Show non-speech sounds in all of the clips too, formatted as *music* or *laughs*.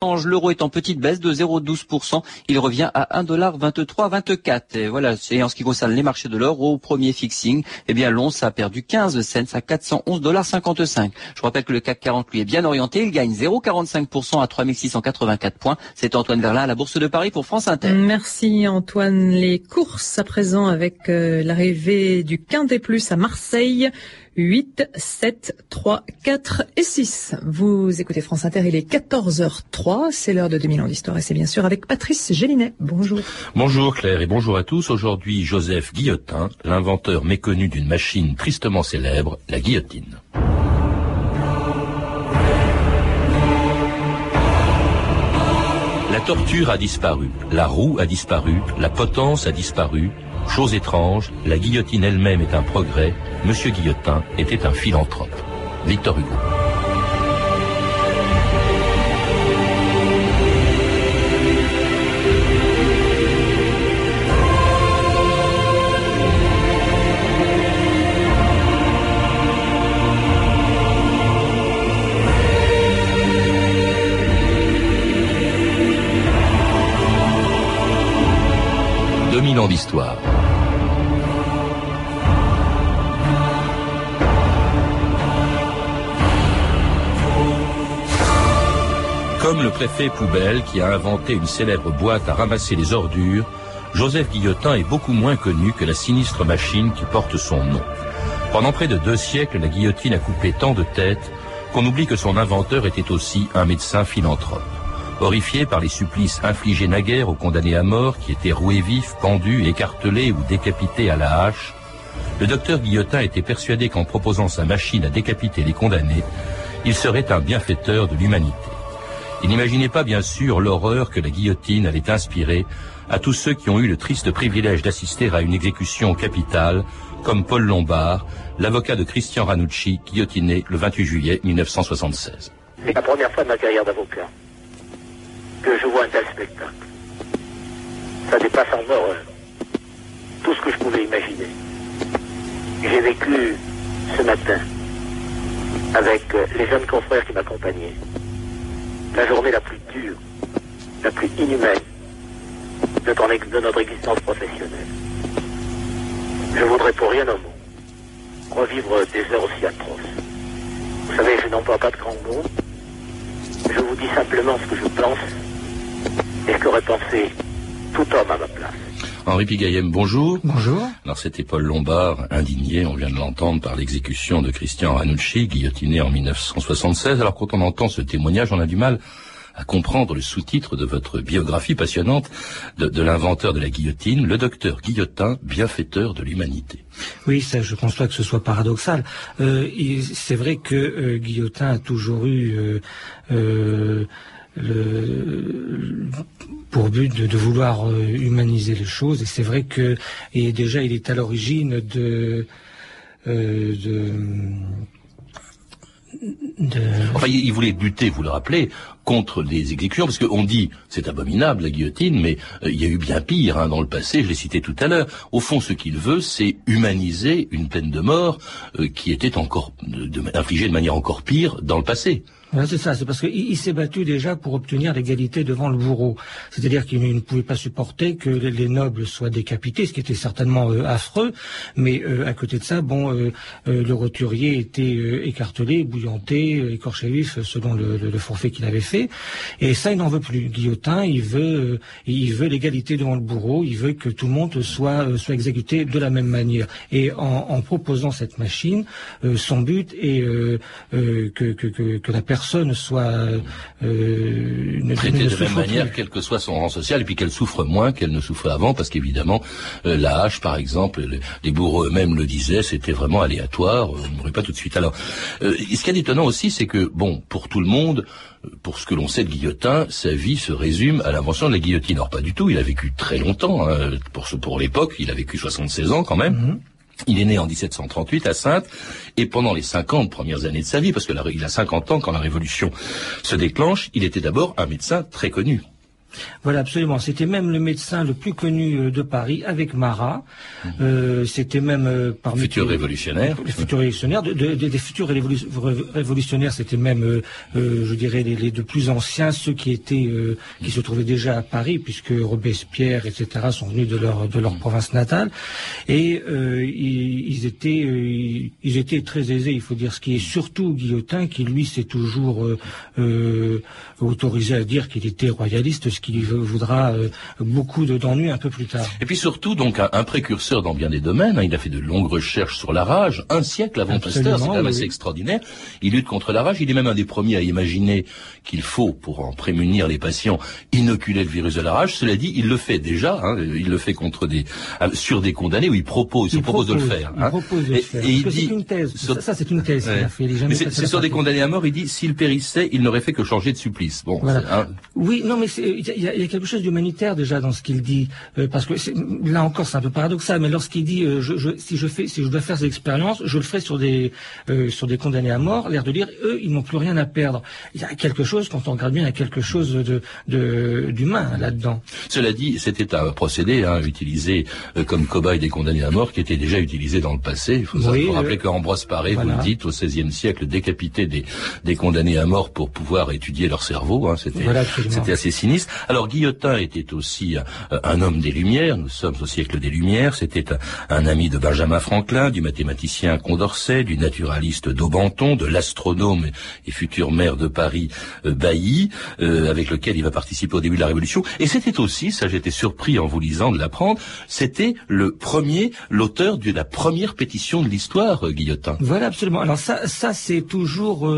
L'euro est en petite baisse de 0,12%. Il revient à 1,2324. Et voilà. Et en ce qui concerne les marchés de l'or, au premier fixing, eh bien, l'once a perdu 15 cents à 411,55 Je rappelle que le CAC 40, lui, est bien orienté. Il gagne 0,45% à 3684 points. C'est Antoine Verlin à la Bourse de Paris pour France Inter. Merci Antoine. Les courses à présent avec euh, l'arrivée du Quintet Plus à Marseille. 8, 7, 3, 4 et 6. Vous écoutez France Inter, il est 14h03, c'est l'heure de 2000 ans d'histoire et c'est bien sûr avec Patrice Gélinet. Bonjour. Bonjour Claire et bonjour à tous. Aujourd'hui, Joseph Guillotin, l'inventeur méconnu d'une machine tristement célèbre, la guillotine. La torture a disparu, la roue a disparu, la potence a disparu, Chose étrange, la guillotine elle-même est un progrès, Monsieur Guillotin était un philanthrope. Victor Hugo. 2000 ans d'histoire. Comme le préfet Poubelle qui a inventé une célèbre boîte à ramasser les ordures, Joseph Guillotin est beaucoup moins connu que la sinistre machine qui porte son nom. Pendant près de deux siècles, la guillotine a coupé tant de têtes qu'on oublie que son inventeur était aussi un médecin philanthrope. Horrifié par les supplices infligés naguère aux condamnés à mort qui étaient roués vifs, pendus, écartelés ou décapités à la hache, le docteur Guillotin était persuadé qu'en proposant sa machine à décapiter les condamnés, il serait un bienfaiteur de l'humanité. Il n'imaginait pas bien sûr l'horreur que la guillotine allait inspirer à tous ceux qui ont eu le triste privilège d'assister à une exécution capitale, comme Paul Lombard, l'avocat de Christian Ranucci, guillotiné le 28 juillet 1976. C'est la première fois de ma carrière d'avocat que je vois un tel spectacle. Ça dépasse en horreur tout ce que je pouvais imaginer. J'ai vécu ce matin avec les jeunes confrères qui m'accompagnaient la journée la plus dure, la plus inhumaine de, notre existence professionnelle. Je voudrais pour rien au monde revivre des heures aussi atroces. Vous savez, je n'emploie pas de grands mots. Je vous dis simplement ce que je pense et qu'aurait pensé tout homme à ma place. Henri Pigaillem, bonjour. Bonjour. Alors c'était Paul Lombard, indigné, on vient de l'entendre, par l'exécution de Christian Ranucci, guillotiné en 1976. Alors quand on entend ce témoignage, on a du mal à comprendre le sous-titre de votre biographie passionnante de, l'inventeur de la guillotine, le docteur Guillotin, bienfaiteur de l'humanité. Oui, ça, je pense pas que ce soit paradoxal. Euh, c'est vrai que euh, Guillotin a toujours eu euh, euh le, pour but de, vouloir euh, humaniser les choses. Et c'est vrai que et déjà il est à l'origine de, euh, de Enfin, il voulait lutter, vous le rappelez, contre les exécutions, parce qu'on dit c'est abominable la guillotine, mais euh, il y a eu bien pire hein, dans le passé. Je l'ai cité tout à l'heure. Au fond, ce qu'il veut, c'est humaniser une peine de mort qui était encore de, infligée de manière encore pire dans le passé c'est ça, c'est parce qu'il s'est battu déjà pour obtenir l'égalité devant le bourreau. C'est-à-dire qu'il ne pouvait pas supporter que les nobles soient décapités, ce qui était certainement euh, affreux, mais euh, à côté de ça, bon, euh, le roturier était écartelé, bouillanté, écorché vif selon le, forfait qu'il avait fait. Et ça, il n'en veut plus. Guillotin, il veut, il veut l'égalité devant le bourreau, il veut que tout le monde soit, exécuté de la même manière. Et en, proposant cette machine, son but est que la personne personne soit euh, traitée de même manière, quel que soit son rang social, et puis qu'elle souffre moins qu'elle ne souffrait avant, parce qu'évidemment, euh, la hache, par exemple, les, bourreaux eux-mêmes le disaient, c'était vraiment aléatoire, on ne mourrait pas tout de suite. Alors, euh, ce qui est étonnant aussi, c'est que, bon, pour tout le monde, pour ce que l'on sait de Guillotin, sa vie se résume à l'invention de la guillotine. Or, pas du tout, il a vécu très longtemps, hein. pour, pour l'époque, il a vécu 76 ans quand même. Mm-hmm. Il est né en 1738 à Sainte, et pendant les 50 premières années de sa vie, parce que il a 50 ans quand la Révolution se déclenche, il était d'abord un médecin très connu. Voilà, absolument. C'était même le médecin le plus connu euh, de Paris, avec Marat. Mhm. Euh, c'était même euh, parmi futur révolutionnaire. Les futurs révolutionnaires, des futurs révolutionnaires, c'était même, je dirais, les, deux plus anciens, ceux qui étaient, qui se trouvaient déjà à Paris, puisque Robespierre, etc., sont venus de leur de leur mhm. province natale, et ils, étaient, ils étaient très aisés. Il faut dire ce qui est surtout Guillotin, qui lui s'est toujours autorisé à dire qu'il était royaliste, ce qui voudra euh, beaucoup d'ennuis un peu plus tard. Et puis surtout, donc, un, précurseur dans bien des domaines. Hein. il a fait de longues recherches sur la rage, un siècle avant Pasteur, c'est quand même assez extraordinaire. Il lutte contre la rage. Il est même un des premiers à imaginer qu'il faut, pour en prémunir les patients, inoculer le virus de la rage. Cela dit, il le fait déjà. Hein, il le fait contre des euh, sur des condamnés où il propose, il, propose, de le faire. Il hein. propose de le faire. Et, il dit, une thèse. Ça, c'est une thèse. Mais c'est sur des condamnés à mort. Il dit, s'il périssait, il n'aurait fait que changer de supplice. Bon. Oui, non, mais il y, a quelque chose d'humanitaire déjà dans ce qu'il dit, euh, parce que là encore c'est un peu paradoxal, mais lorsqu'il dit euh, je, si je fais, si je dois faire ces expériences, je le ferai sur des euh, sur des condamnés à mort, l'air de dire eux ils n'ont plus rien à perdre. Il y a quelque chose quand on regarde bien, il y a quelque chose de d'humain là-dedans. Cela dit, c'était un procédé hein, utilisé comme cobaye des condamnés à mort qui était déjà utilisé dans le passé. Il faut, oui, rappeler qu'Ambroise Paré, vous le dites, au XVIe siècle, décapité des des condamnés à mort pour pouvoir étudier leur cerveau. Hein, c'était c'était assez sinistre. Alors Guillotin était aussi euh, un homme des Lumières. Nous sommes au siècle des Lumières. C'était un, ami de Benjamin Franklin, du mathématicien Condorcet, du naturaliste Daubenton, de l'astronome et futur maire de Paris euh, Bailly, euh, avec lequel il va participer au début de la Révolution. Et c'était aussi, ça j'étais surpris en vous lisant de l'apprendre, c'était le premier, l'auteur de la première pétition de l'histoire, Guillotin. Voilà, absolument. Alors ça, ça c'est toujours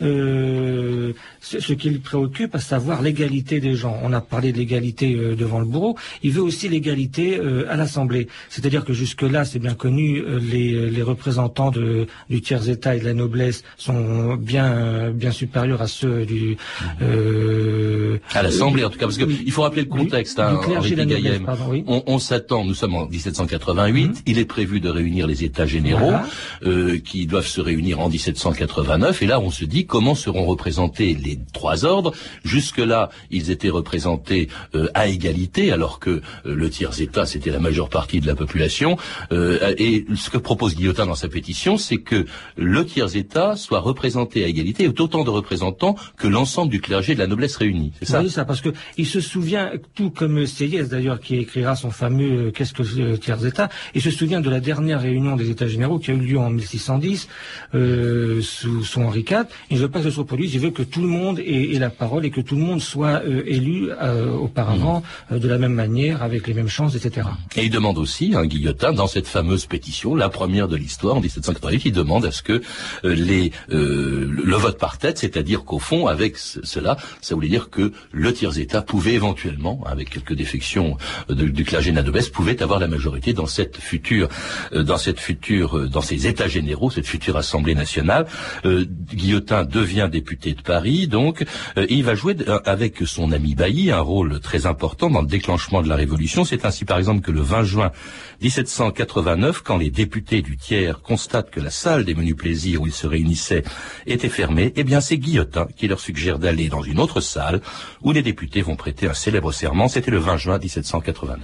ce, ce qui le préoccupe, à savoir l'égalité des gens. On a parlé de l'égalité euh, devant le bourreau. Il veut aussi l'égalité euh, à l'Assemblée. C'est-à-dire que jusque-là, c'est bien connu, euh, les, les, représentants de, du tiers-État et de la noblesse sont bien, bien supérieurs à ceux du... à l'Assemblée, en tout cas, parce qu'il faut rappeler le contexte, hein, On, on s'attend, nous sommes en 1788, mhm. il est prévu de réunir les États généraux, qui doivent se réunir en 1789, et là, on se dit comment seront représentés les trois ordres. Jusque-là, ils étaient représentés euh, à égalité, alors que euh, le tiers-État, c'était la majeure partie de la population. Euh, et ce que propose Guillotin dans sa pétition, c'est que le tiers-État soit représenté à égalité, et autant de représentants que l'ensemble du clergé de la noblesse réunie. C'est ça Oui, ça, parce que il se souvient, tout comme Seyès d'ailleurs, qui écrira son fameux Qu'est-ce que le tiers-État, il se souvient de la dernière réunion des États généraux qui a eu lieu en 1610 sous, sous Henri IV. Il ne veut pas que ce se reproduise, il veut que tout le monde ait la parole et que tout le monde soit élu auparavant euh, de la même manière, avec les mêmes chances, etc. Et il demande aussi, un hein, Guillotin, dans cette fameuse pétition, la première de l'histoire, en 1788, il demande à ce que euh, les, euh, le vote par tête, c'est-à-dire qu'au fond, avec cela, ça voulait dire que le tiers-État pouvait éventuellement, avec quelques défections du clergé nadobès, pouvait avoir la majorité dans cette future, dans cette future, dans ces États généraux, cette future Assemblée nationale. Guillotin devient député de Paris, donc, et il va jouer avec son ami Bailly un rôle très important dans le déclenchement de la Révolution. C'est ainsi par exemple que le 20 juin 1789, quand les députés du tiers constatent que la salle des menus plaisirs où ils se réunissaient était fermée, eh bien c'est Guillotin qui leur suggère d'aller dans une autre salle où les députés vont prêter un célèbre serment. C'était le 20 juin 1789.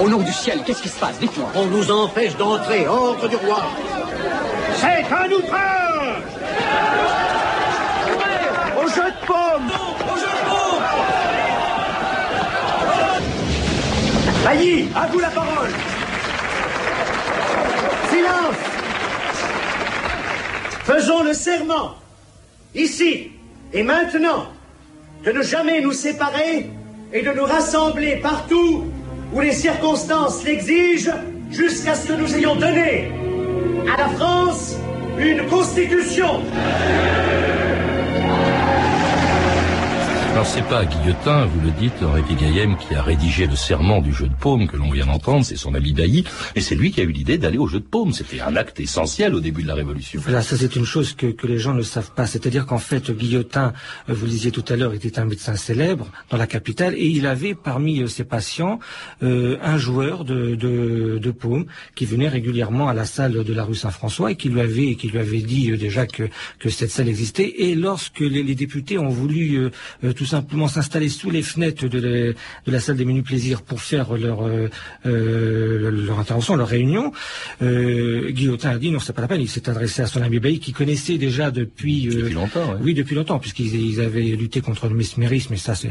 Au nom du ciel, qu'est-ce qui se passe? Dites-moi. On nous empêche d'entrer, ordre du roi. C'est un ouvrage Au jeu de paume Au à vous la parole Silence Faisons le serment, ici et maintenant, de ne jamais nous séparer et de nous rassembler partout où les circonstances l'exigent jusqu'à ce que nous ayons donné à la France une constitution. Alors c'est pas Guillotin, vous le dites, Henri Gaillem, qui a rédigé le serment du jeu de paume que l'on vient d'entendre, c'est son ami Bailly, et c'est lui qui a eu l'idée d'aller au jeu de paume. C'était un acte essentiel au début de la Révolution. Voilà, ça c'est une chose que, les gens ne savent pas. C'est-à-dire qu'en fait, Guillotin, euh, vous le disiez tout à l'heure, était un médecin célèbre dans la capitale, et il avait parmi euh, ses patients euh, un joueur de, paume qui venait régulièrement à la salle de la rue Saint-François et qui lui avait, qui lui avait dit déjà que, cette salle existait. Et lorsque les, les députés ont voulu tout simplement s'installer sous les fenêtres de, de, la salle des menus plaisirs pour faire leur, euh, euh, leur intervention, leur réunion. Euh, Guillotin a dit non, c'est pas la peine. Il s'est adressé à son ami Bailly qui connaissait déjà depuis, euh, depuis longtemps. Oui, depuis longtemps, puisqu'ils avaient lutté contre le mesmérisme, et ça c'est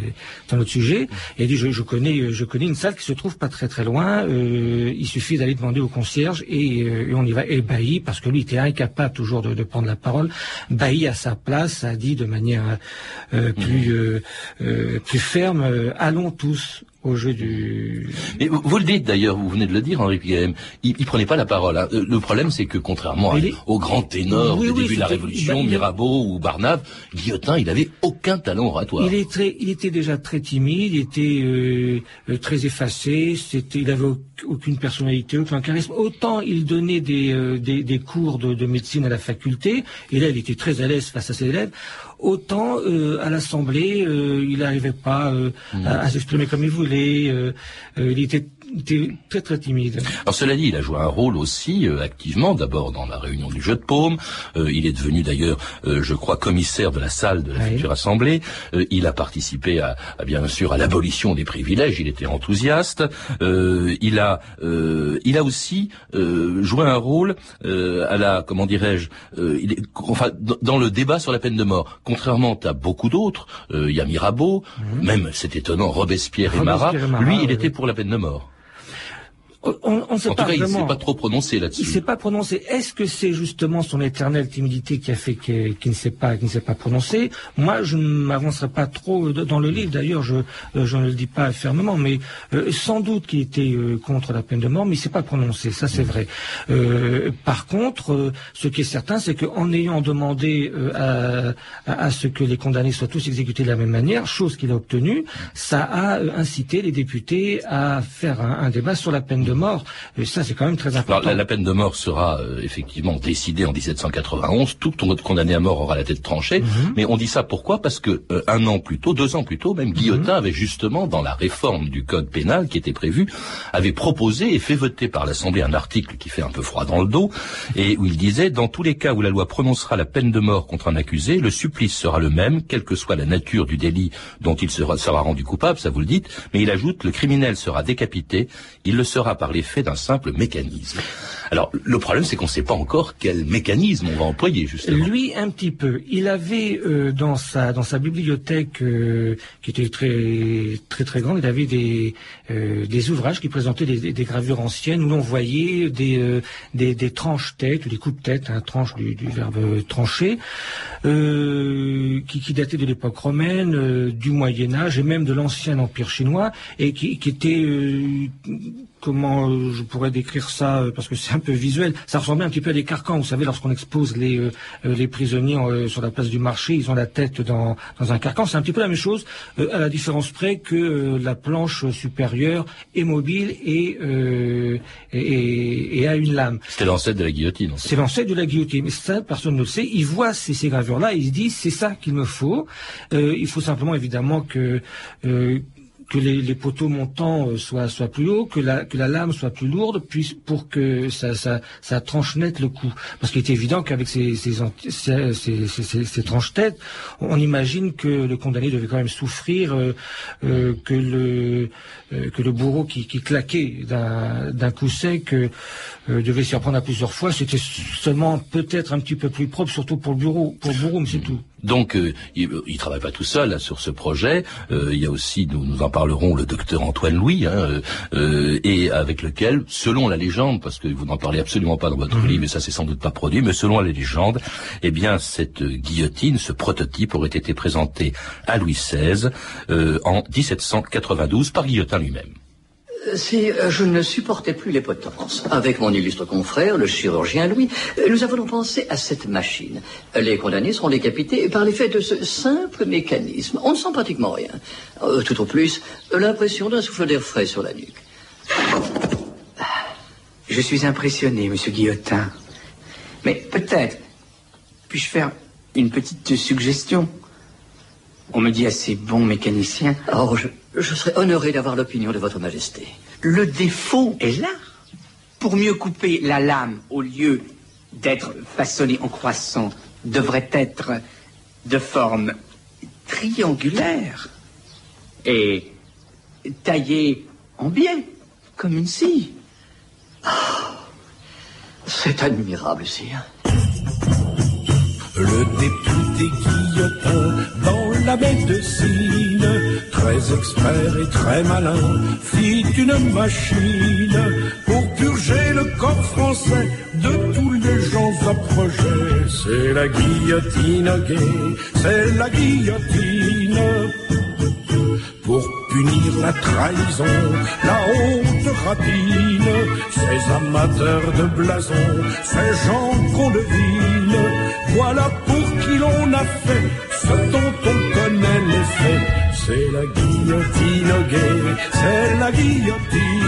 un autre sujet. Et il dit je, je, connais, je connais une salle qui se trouve pas très très loin. Il suffit d'aller demander au concierge et, et, on y va. Et Bailly, parce que lui était incapable toujours de, de prendre la parole, Bailly à sa place a dit de manière plus mmh. Euh, plus ferme, euh, allons tous au jeu du. Mais vous, le dites d'ailleurs, vous venez de le dire, Henri Pigaem, il, il prenait pas la parole. Hein. Le problème, c'est que contrairement aux grands ténors du début de la Révolution, Mirabeau ou Barnave, Guillotin, il avait aucun talent oratoire. Il, est très, il était déjà très timide, il était euh, euh très effacé, c'était, il avait aucune personnalité, aucun charisme. Autant il donnait des, euh, des, des, cours de, de, médecine à la faculté, et là, il était très à l'aise face à ses élèves. Autant euh, à l'Assemblée, il n'arrivait pas mmh. à, à s'exprimer comme il voulait. Euh, euh, il était très très timide. Alors cela dit, il a joué un rôle aussi euh, activement, d'abord dans la réunion du jeu de paume. il est devenu d'ailleurs, je crois, commissaire de la salle de la future assemblée. il a participé à, bien sûr à l'abolition des privilèges. Il était enthousiaste. il a, il a aussi joué un rôle à la, comment dirais-je, enfin dans le débat sur la peine de mort. Contrairement à beaucoup d'autres, il y a Mirabeau, mhm. même c'est étonnant, Robespierre et Marat lui, il était pour la peine de mort. On, on sait en pas tout cas, il s'est pas trop prononcé là-dessus. Il s'est pas prononcé. Est-ce que c'est justement son éternelle timidité qui a fait qu'il ne s'est pas, ne s'est pas prononcé? Moi, je ne m'avancerai pas trop dans le livre. D'ailleurs, je, euh, je ne le dis pas fermement, mais euh, sans doute qu'il était euh, contre la peine de mort, mais il s'est pas prononcé. Ça, c'est vrai. par contre, ce qui est certain, c'est qu'en ayant demandé à, à, ce que les condamnés soient tous exécutés de la même manière, chose qu'il a obtenue, ça a incité les députés à faire un, un débat sur la peine de mort. Et ça, c'est quand même très important. la, peine de mort sera euh, effectivement décidée en 1791. Tout condamné à mort aura la tête tranchée. Mhm. Mais on dit ça pourquoi? Parce que euh, un an plus tôt, deux ans plus tôt, même Guillotin mhm. avait justement, dans la réforme du code pénal qui était prévue, avait proposé et fait voter par l'Assemblée un article qui fait un peu froid dans le dos, et où il disait, dans tous les cas où la loi prononcera la peine de mort contre un accusé, le supplice sera le même, quelle que soit la nature du délit dont il sera, sera rendu coupable, ça vous le dites, mais il ajoute, le criminel sera décapité, il le sera par l'effet d'un simple mécanisme. Alors, le problème, c'est qu'on ne sait pas encore quel mécanisme on va employer, justement. Lui, un petit peu. Il avait euh, dans sa dans sa bibliothèque, euh, qui était très très très grande, il avait des euh, des ouvrages qui présentaient des, gravures anciennes où l'on voyait des, des, des tranches têtes, des coups de tête, un hein, tranche du, verbe trancher, qui, qui dataient de l'époque romaine, du Moyen Âge et même de l'ancien empire chinois, et qui, qui étaient comment je pourrais décrire ça parce que c'est un peu visuel. Ça ressemblait un petit peu à des carcans. Vous savez, lorsqu'on expose les euh, les prisonniers sur la place du marché, ils ont la tête dans dans un carcan. C'est un petit peu la même chose, à la différence près que la planche supérieure est mobile et et, et, a une lame. C'était l'ancêtre de la guillotine. C'est l'ancêtre de la guillotine. Mais ça, personne ne le sait. Il voit ces, ces gravures-là, il se dit c'est ça qu'il me faut. il faut simplement évidemment que que les, les, poteaux montants euh, soient, soient plus hauts, que la, que la lame soit plus lourde, puis pour que ça, ça, ça tranche net le coup. Parce qu'il est évident qu'avec ces, ces, ces, ces, ces tranches têtes, on imagine que le condamné devait quand même souffrir, euh, euh, que le euh, que le bourreau qui, qui claquait d'un coup sec devait s'y reprendre à plusieurs fois. C'était seulement peut-être un petit peu plus propre, surtout pour le bureau, pour le bourreau, mais c'est tout. Donc, il, ne travaille pas tout seul sur ce projet. Il y a aussi, nous, nous en parlerons, le docteur Antoine Louis, hein, euh, et avec lequel, selon la légende, parce que vous n'en parlez absolument pas dans votre mhm. livre, mais ça c'est sans doute pas produit, mais selon la légende, eh bien, cette guillotine, ce prototype aurait été présenté à Louis XVI en 1792 par Guillotin lui-même. Si je ne supportais plus les potences, avec mon illustre confrère, le chirurgien Louis, nous avons pensé à cette machine. Les condamnés seront décapités par l'effet de ce simple mécanisme. On ne sent pratiquement rien. Tout au plus, l'impression d'un souffle d'air frais sur la nuque. Je suis impressionné, monsieur Guillotin. Mais peut-être, puis-je faire une petite suggestion? On me dit assez bon mécanicien. Oh, je, je serais honoré d'avoir l'opinion de votre majesté. Le défaut est là. Pour mieux couper la lame, au lieu d'être façonnée en croissant, devrait être de forme triangulaire et taillée en biais, comme une scie. C'est admirable, sire. Le député Guillotin dans la médecine, très expert et très malin, fit une machine pour purger le corps français de tous les gens approchés. C'est la guillotine gay, c'est la guillotine pour punir la trahison, la honte rapine, ces amateurs de blason, ces gens qu'on devine, voilà pour qui l'on a fait ce dont on connaît les faits. C'est la guillotine gay, c'est la guillotine.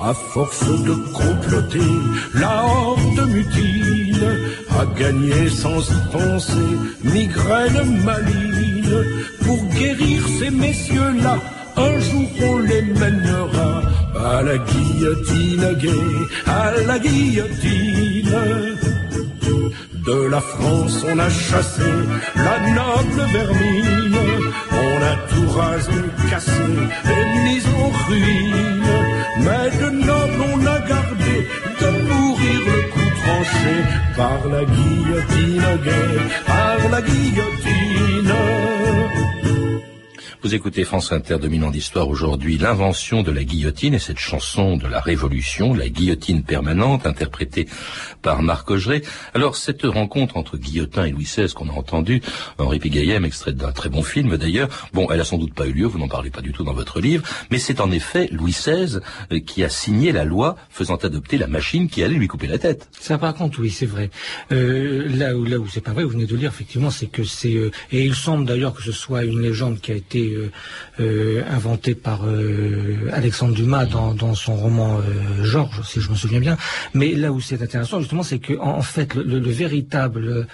À force de comploter, la horde mutine a gagné sans y penser, migraine maligne. Pour guérir ces messieurs-là, un jour on les mènera à la guillotine gay, à la guillotine. De la France on a chassé la noble vermine, on a tout rasé, cassé et mis en ruine. Mais de noble on a gardé de mourir le coup tranché par la guillotine gay, par la guillotine. Vous écoutez France Inter, 2000 ans d'histoire aujourd'hui, l'invention de la guillotine et cette chanson de la Révolution, la guillotine permanente, interprétée par Marc Augeret. Alors, cette rencontre entre Guillotin et Louis XVI qu'on a entendu, Henri Pigaillem, extrait d'un très bon film d'ailleurs, bon, elle a sans doute pas eu lieu, vous n'en parlez pas du tout dans votre livre, mais c'est en effet Louis XVI euh, qui a signé la loi faisant adopter la machine qui allait lui couper la tête. Ça par contre, oui, c'est vrai. Euh, là où, là où c'est pas vrai, vous venez de le dire, effectivement, c'est que c'est... Euh, et il semble d'ailleurs que ce soit une légende qui a été euh, euh, inventé par euh, Alexandre Dumas dans, dans son roman Georges, si je me souviens bien. Mais là où c'est intéressant, justement, c'est que en, en fait, le, le, le véritable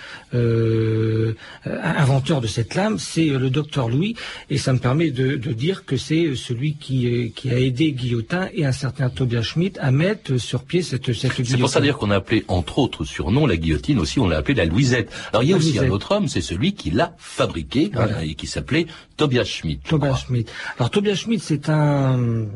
inventeur de cette lame, c'est le docteur Louis, et ça me permet de, de dire que c'est celui qui, qui a aidé Guillotin et un certain Tobias Schmidt à mettre sur pied cette, cette guillotine. C'est pour ça dire qu'on a appelé, entre autres surnoms, la guillotine aussi, on l'a appelée la Louisette. Alors il y a La aussi Louisette. un autre homme, c'est celui qui l'a fabriqué, Voilà. hein, et qui s'appelait Tobias Schmidt. Tobias. Schmidt. Alors Tobias Schmidt, c'est un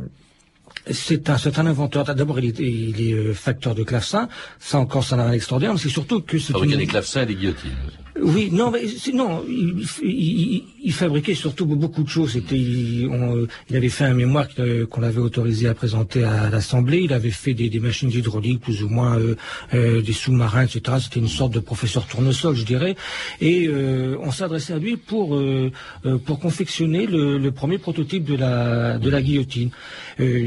c'est un, c'est un inventeur. D'abord, il est, il est euh, facteur de clavecin. Ça encore, ça n'a rien d'extraordinaire. Mais c'est surtout que c'est Fabriquait une... des clavecins et des guillotines. Oui, non, mais non, il, il- fabriquait surtout beaucoup de choses. C'était, il, euh, il avait fait un mémoire que- qu'on avait autorisé à présenter à l'Assemblée. Il avait fait des, machines hydrauliques, plus ou moins euh, euh, des sous-marins, etc. C'était une sorte de professeur tournesol, je dirais. Et euh, on s'adressait à lui pour euh, euh, pour confectionner le, premier prototype de la de la guillotine. Euh,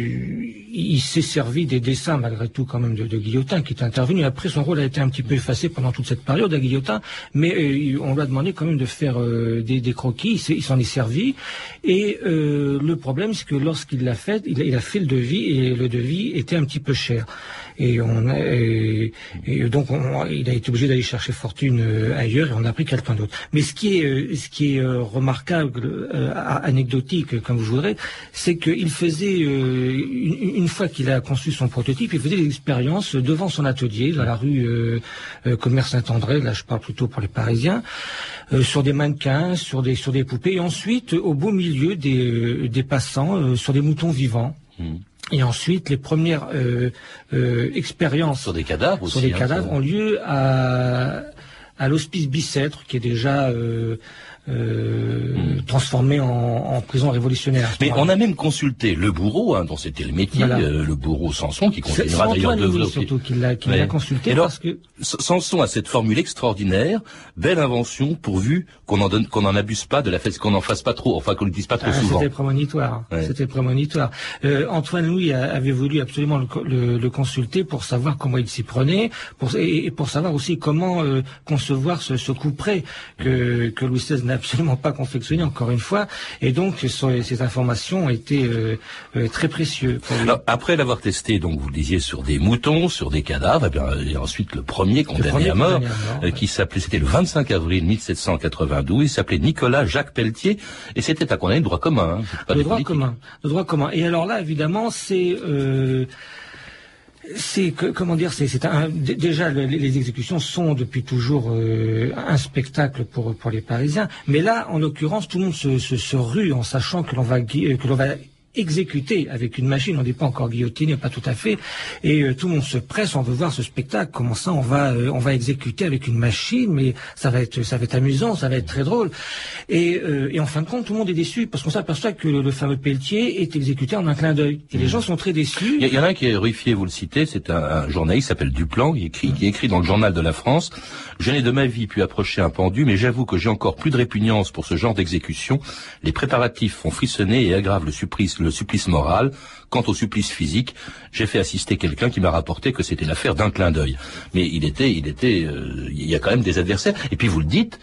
il s'est servi des dessins malgré tout quand même de, de Guillotin qui est intervenu. Après, son rôle a été un petit peu effacé pendant toute cette période à Guillotin, mais on lui a demandé quand même de faire euh, des, croquis. Il s'en est servi. Et euh, le problème, c'est que lorsqu'il l'a fait, il a fait le devis et le devis était un petit peu cher. Et, on a, donc, on- il a été obligé d'aller chercher fortune euh, ailleurs et on a pris quelqu'un d'autre. Mais ce qui est, euh, ce qui est euh, remarquable, anecdotique, comme vous voudrez, c'est qu'il faisait, une, une fois qu'il a conçu son prototype, il faisait des expériences devant son atelier, dans la rue Commerce Saint-André, là je parle plutôt pour les Parisiens, sur des mannequins, sur des, sur des poupées, et ensuite, au beau milieu des, des passants, sur des moutons vivants. Et ensuite, les premières euh, euh, expériences Sur des cadavres aussi. sur les hein, cadavres ont lieu à, à l'hospice Bicêtre, qui est déjà euh, euh, transformé en, en, prison révolutionnaire. Mais on a même consulté le bourreau, hein, dont c'était le métier, euh, le bourreau Samson, qui continuera d'ailleurs de surtout qui l'a consulté. parce que Samson a cette formule extraordinaire, belle invention, pourvu qu'on en donne, qu'on en abuse pas de la fête, qu'on en fasse pas trop, enfin qu'on le dise pas trop ah, souvent. C'était prémonitoire. C'était prémonitoire. Euh, Antoine Louis avait voulu absolument le, le, consulter pour savoir comment il s'y prenait, pour, et, pour savoir aussi comment euh, concevoir ce, ce coup près que, que Louis XVI absolument pas confectionné, encore une fois, et donc ces informations ont été euh, euh, très précieuses. après l'avoir testé, donc vous le disiez, sur des moutons, sur des cadavres, et, bien, et ensuite le premier condamné à mort, euh, qui s'appelait, c'était le 25 avril 1792, il s'appelait Nicolas Jacques Pelletier, et c'était un condamné de droit commun. Hein, le droit commun, le droit commun. Et alors là, évidemment, c'est c'est comment dire, c'est déjà les, exécutions sont depuis toujours euh, un spectacle pour pour les Parisiens, mais là, en l'occurrence, tout le monde se, se, se rue en sachant que l'on va que l'on va exécuté avec une machine, on n'est pas encore guillotiné, pas tout à fait, et euh, tout le monde se presse, on veut voir ce spectacle, comment ça on va euh, on va exécuter avec une machine, mais ça va être ça va être amusant, ça va être très drôle, et, euh, et en fin de compte tout le monde est déçu parce qu'on s'aperçoit que le, fameux Pelletier est exécuté en un clin d'œil, et les mmh. gens sont très déçus. Il y, en a un qui est horrifié, vous le citez, c'est un, journaliste qui s'appelle Duplan, qui écrit, qui écrit dans le journal de la France, je n'ai de ma vie pu approcher un pendu, mais j'avoue que j'ai encore plus de répugnance pour ce genre d'exécution. Les préparatifs font frissonner et aggravent le supplice, le supplice moral. Quant au supplice physique, j'ai fait assister quelqu'un qui m'a rapporté que c'était l'affaire d'un clin d'œil. Mais il était, il était, euh, il y a quand même des adversaires. Et puis vous le dites,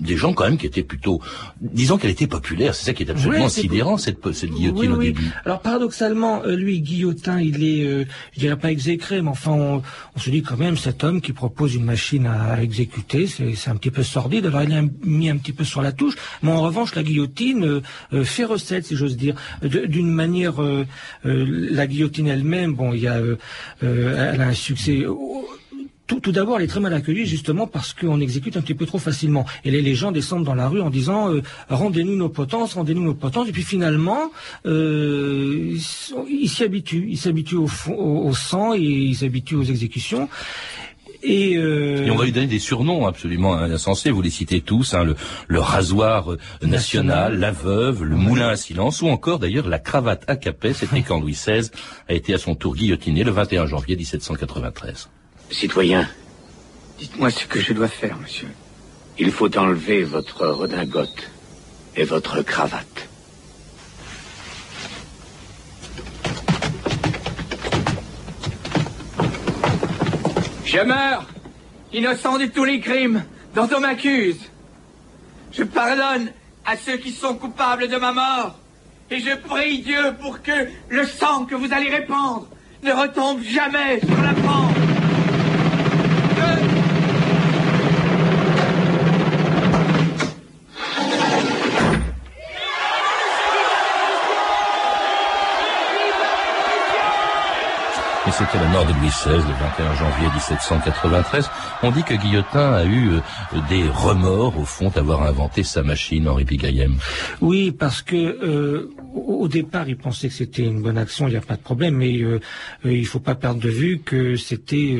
des gens quand même qui étaient plutôt, disons qu'elle était populaire. C'est ça qui est absolument sidérant cette, cette guillotine au début. Alors paradoxalement, euh, lui Guillotin, il est, euh, je dirais pas exécré, mais enfin on, se dit quand même cet homme qui propose une machine à exécuter, c'est un petit peu sordide. Alors il a mis un petit peu sur la touche, mais en revanche la guillotine euh, fait recette, si j'ose dire, d'une manière. la guillotine elle-même, bon, il y a, elle a un succès tout, tout d'abord, elle est très mal accueillie justement parce qu'on exécute un petit peu trop facilement. Et les, gens descendent dans la rue en disant euh, rendez-nous nos potences, rendez-nous nos potences. Et puis finalement, euh, ils s'y habituent, ils s'habituent au, au, sang et ils s'habituent aux exécutions. Et, euh... et, on va lui donner des surnoms absolument insensés. Vous les citez tous hein, le, le, rasoir euh, national, la veuve, le moulin à silence, ou encore d'ailleurs la cravate à capet. C'était quand Louis XVI a été à son tour guillotiné le 21 janvier 1793. Citoyen, dites-moi ce que je dois faire, monsieur. Il faut enlever votre redingote et votre cravate. Je meurs, innocent de tous les crimes dont on m'accuse. Je pardonne à ceux qui sont coupables de ma mort. Et je prie Dieu pour que le sang que vous allez répandre ne retombe jamais sur la France. C'était la mort de Louis XVI le 21 janvier 1793. On dit que Guillotin a eu euh, des remords au fond d'avoir inventé sa machine, Henri Pigaillem. Oui, parce que euh, au départ, il pensait que c'était une bonne action, il n'y a pas de problème, mais euh, euh il faut pas perdre de vue que c'était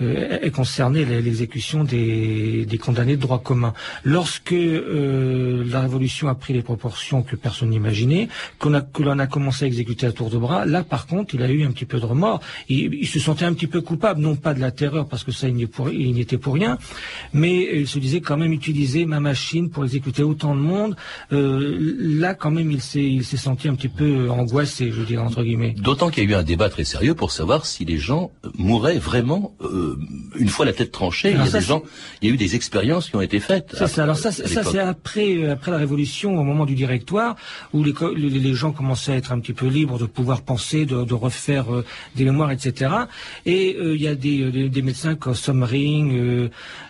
euh, concernait l'exécution des, des, condamnés de droit commun. Lorsque la Révolution a pris les proportions que personne n'imaginait, qu'on a que l'on a commencé à exécuter à tour de bras, là par contre, il a eu un petit peu de remords il, se sentait un petit peu coupable, non pas de la terreur, parce que ça, il n'y était pour rien, mais il se disait quand même utiliser ma machine pour exécuter autant de monde. Euh, là, quand même, il s'est, senti un petit peu angoissé, je dirais, entre guillemets. D'autant qu'il y a eu un débat très sérieux pour savoir si les gens mouraient vraiment euh, une fois la tête tranchée. il y a des gens, il y a eu des expériences qui ont été faites. C'est ça. Alors ça, ça c'est après, euh, après la Révolution, au moment du directoire, où les, les, gens commençaient à être un petit peu libres de pouvoir penser, de, de refaire des mémoires, etc. Et euh, il y a des, euh, des, médecins comme Sommering,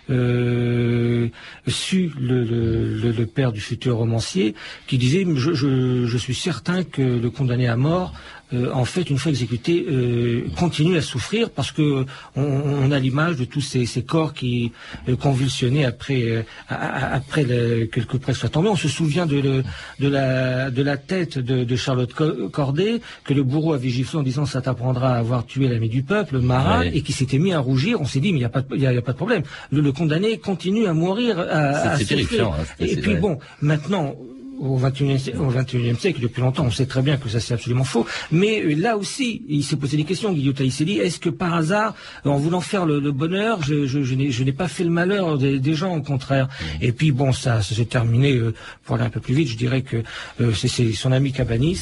euh, Su, le, père du futur romancier, qui disait je, je, suis certain que le condamné à mort euh, en fait, une fois exécuté, euh, continue à souffrir parce que on, a l'image de tous ces, corps qui euh, convulsionnaient après, après que le près soit tombé. On se souvient de, de, la, de la tête de, Charlotte Corday que le bourreau avait giflé en disant ça t'apprendra à avoir tué l'ami du peuple, Marat, et qui s'était mis à rougir. On s'est dit mais il n'y a, pas de, a, pas de problème. Le, condamné continue à mourir. À, à terrifiant. Hein, et puis bon, maintenant au XXIe au 21 siècle, depuis longtemps, on sait très bien que ça c'est absolument faux. Mais euh, là aussi, il s'est posé des questions. Guillaume il s'est dit est-ce que par hasard, en voulant faire le, bonheur, je, je, je n'ai pas fait le malheur des, gens, au contraire? Mmh. Et puis bon, ça, ça s'est terminé. Euh, pour aller un peu plus vite, je dirais que euh, c'est son ami Cabanis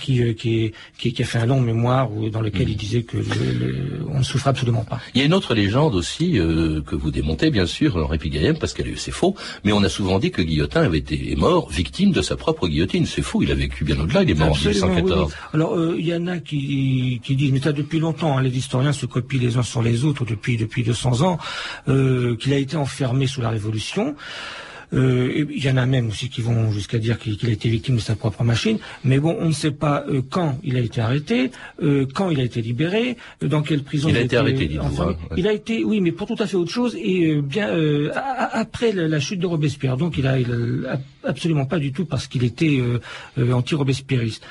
qui, euh, qui, qui, a fait un long mémoire dans lequel il mm. disait que on ne souffre absolument pas. Il y a une autre légende aussi euh, que vous démontez bien sûr, Henri Pigaillem, parce qu'elle c'est faux, mais on a souvent dit que Guillotin avait été mort victime de sa propre guillotine. C'est faux, il a vécu bien au-delà, il est mort en 1814. Alors euh, il y en a qui, qui disent, mais ça depuis longtemps, hein, les historiens se copient les uns sur les autres depuis depuis 200 ans, qu'il a été enfermé sous la Révolution. Euh, il y en a même aussi qui vont jusqu'à dire qu'il a été victime de sa propre machine. Mais bon, on ne sait pas euh, quand il a été arrêté, euh, quand il a été libéré, dans quelle prison il, a été arrêté. Enfin, Il a été, oui, mais pour tout à fait autre chose et bien après la, chute de Robespierre. Donc il a, absolument pas du tout parce qu'il était anti-robespierriste.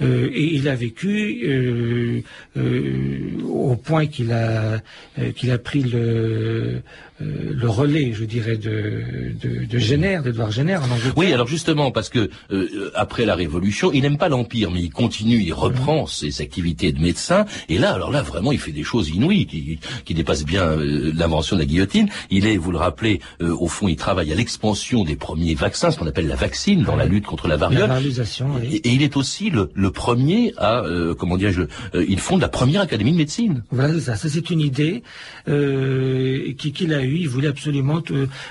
et il a vécu au point qu'il a qu'il a pris le le relais, je dirais, de, de, de Génère, d'Edouard Génère en Angleterre. Oui, alors justement, parce que euh, après la Révolution, il n'aime pas l'Empire, mais il continue, il reprend mhm. ses activités de médecin, et là, alors là, vraiment, il fait des choses inouïes, qui, qui dépassent bien euh, l'invention de la guillotine. Il est, vous le rappelez, euh, au fond, il travaille à l'expansion des premiers vaccins, ce qu'on appelle la vaccine, dans la lutte contre la variole. La oui. et, il est aussi le, le premier à, comment dire, je, il fonde la première académie de médecine. Voilà, ça, ça c'est une idée qu'il a eue. Il voulait absolument...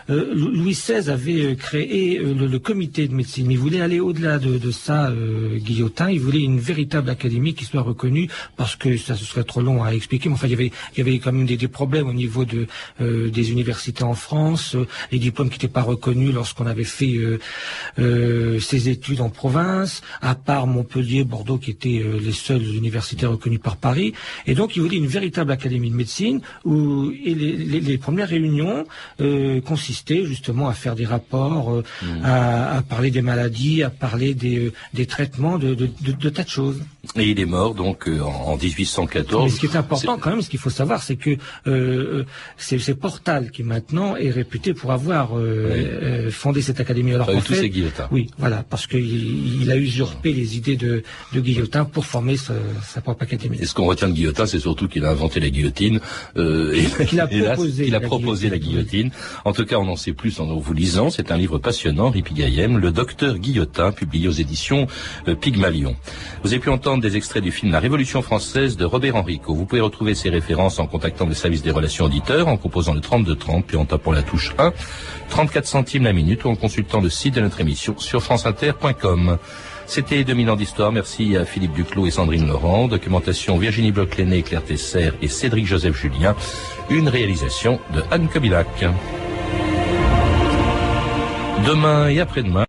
Louis XVI avait euh, créé euh, le, comité de médecine. Il voulait aller au-delà de, ça, euh, Guillotin. Il voulait une véritable académie qui soit reconnue parce que ça ce serait trop long à expliquer. Mais enfin, il y avait, il y avait quand même des, problèmes au niveau de, des universités en France, les diplômes qui n'étaient pas reconnus lorsqu'on avait fait ses études en province, à part Montpellier, Bordeaux, qui étaient les seules universités reconnues par Paris. Et donc, il voulait une véritable académie de médecine où et les, les premières réunions consistaient justement à faire des rapports, euh, hmm. à, parler des maladies, à parler des, euh, des traitements, de, de, de, tas de choses. Et il est mort donc euh, en 1814. Mais ce qui est important quand même, ce qu'il faut savoir, c'est que euh, c'est Portal qui maintenant est réputé pour avoir fondé cette académie. Alors oui, voilà, parce qu'il il a usurpé les idées de, de Guillotin pour former sa, sa propre académie. Et ce qu'on retient de Guillotin, c'est surtout qu'il a inventé la guillotine euh, et qu'il a *laughs* proposé, il a proposé la guillotine. En tout cas, on en sait plus en vous lisant. C'est un livre passionnant, Ripi Gaillem, Le Docteur Guillotin, publié aux éditions euh, Pygmalion. Vous avez pu entendre des extraits du film La Révolution française de Robert Enrico. Vous pouvez retrouver ces références en contactant le service des relations auditeurs, en composant le 3230, puis en tapant la touche 1, 34 centimes la minute, ou en consultant le site de notre émission sur franceinter.com. C'était 2000 ans d'histoire. Merci à Philippe Duclos et Sandrine Laurent. Documentation Virginie Bloch-Léné, Claire Tesser et Cédric Joseph Julien. Une réalisation de Anne Kobilac. Demain et après-demain,